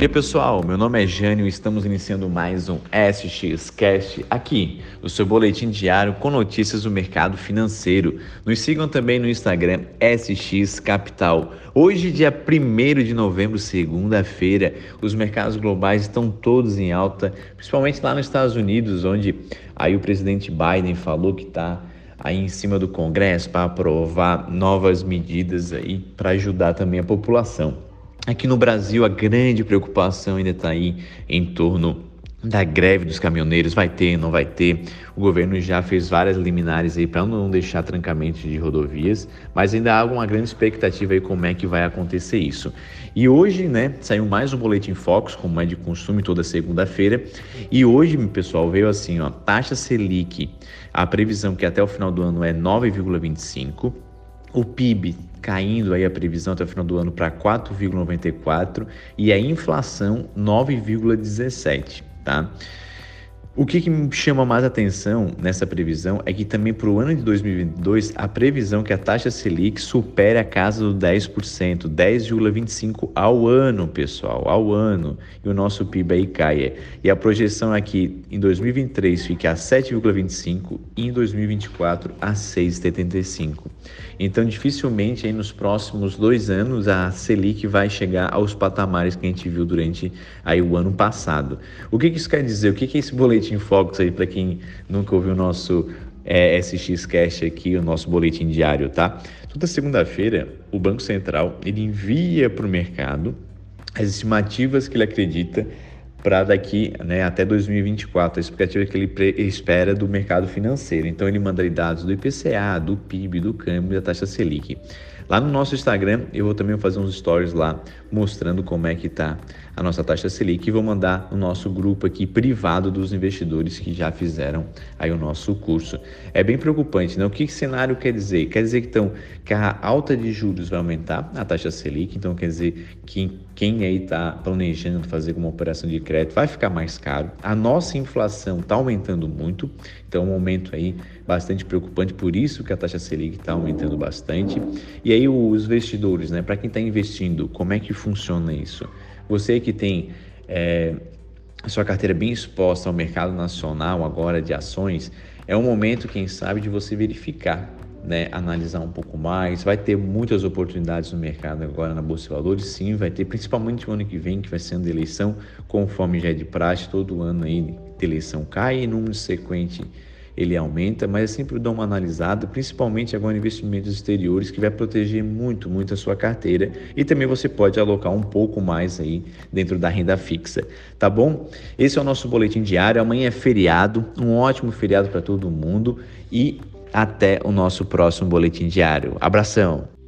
dia pessoal, meu nome é Jânio e estamos iniciando mais um SX Cast aqui, o seu boletim diário com notícias do mercado financeiro. Nos sigam também no Instagram SX Capital. Hoje, dia 1 de novembro, segunda-feira, os mercados globais estão todos em alta, principalmente lá nos Estados Unidos, onde aí o presidente Biden falou que está aí em cima do Congresso para aprovar novas medidas aí para ajudar também a população. Aqui no Brasil, a grande preocupação ainda está aí em torno da greve dos caminhoneiros, vai ter, não vai ter. O governo já fez várias liminares aí para não deixar trancamento de rodovias, mas ainda há uma grande expectativa aí como é que vai acontecer isso. E hoje, né, saiu mais um boletim Focus, como é de costume toda segunda-feira, e hoje, pessoal, veio assim, ó, taxa Selic, a previsão que até o final do ano é 9,25, o PIB caindo aí a previsão até o final do ano para 4,94 e a inflação 9,17, tá? O que, que, me chama mais atenção nessa previsão é que também para o ano de 2022 a previsão que a taxa Selic supere a casa do 10%, 10,25% ao ano, pessoal, ao ano, e o nosso PIB aí caia. E a projeção aqui em 2023 fica a 7,25% e em 2024 a 6,75%. Então, dificilmente aí nos próximos dois anos a Selic vai chegar aos patamares que a gente viu durante aí o ano passado. O que, que isso quer dizer? O que, que é esse boletim Focus aí para quem nunca ouviu o nosso é, SX Cash aqui, o nosso boletim diário, tá? Toda segunda-feira o Banco Central ele envia para o mercado as estimativas que ele acredita para daqui né, até 2024, a expectativa que ele espera do mercado financeiro. Então ele manda dados do IPCA, do PIB, do câmbio e da taxa Selic. Lá no nosso Instagram, eu vou também fazer uns stories lá mostrando como é que está a nossa taxa Selic e vou mandar no nosso grupo aqui privado dos investidores que já fizeram aí o nosso curso. É bem preocupante, né? O que cenário quer dizer? Quer dizer que, então, que a alta de juros vai aumentar a taxa Selic, então quer dizer que quem aí está planejando fazer uma operação de crédito vai ficar mais caro. A nossa inflação está aumentando muito, então é um aumento aí bastante preocupante, por isso que a taxa Selic está aumentando bastante. E aí os investidores, né? Para quem está investindo, como é que funciona isso? Você que tem é, sua carteira bem exposta ao mercado nacional agora de ações, é um momento, quem sabe, de você verificar né, analisar um pouco mais. Vai ter muitas oportunidades no mercado agora na Bolsa de Valores, sim, vai ter, principalmente o ano que vem, que vai sendo eleição, conforme já é de praxe, todo ano aí de eleição cai e número sequente ele aumenta, mas é sempre dar uma analisada, principalmente agora em investimentos exteriores, que vai proteger muito, muito a sua carteira e também você pode alocar um pouco mais aí dentro da renda fixa, tá bom? Esse é o nosso boletim diário, amanhã é feriado, um ótimo feriado para todo mundo e até o nosso próximo boletim diário. Abração!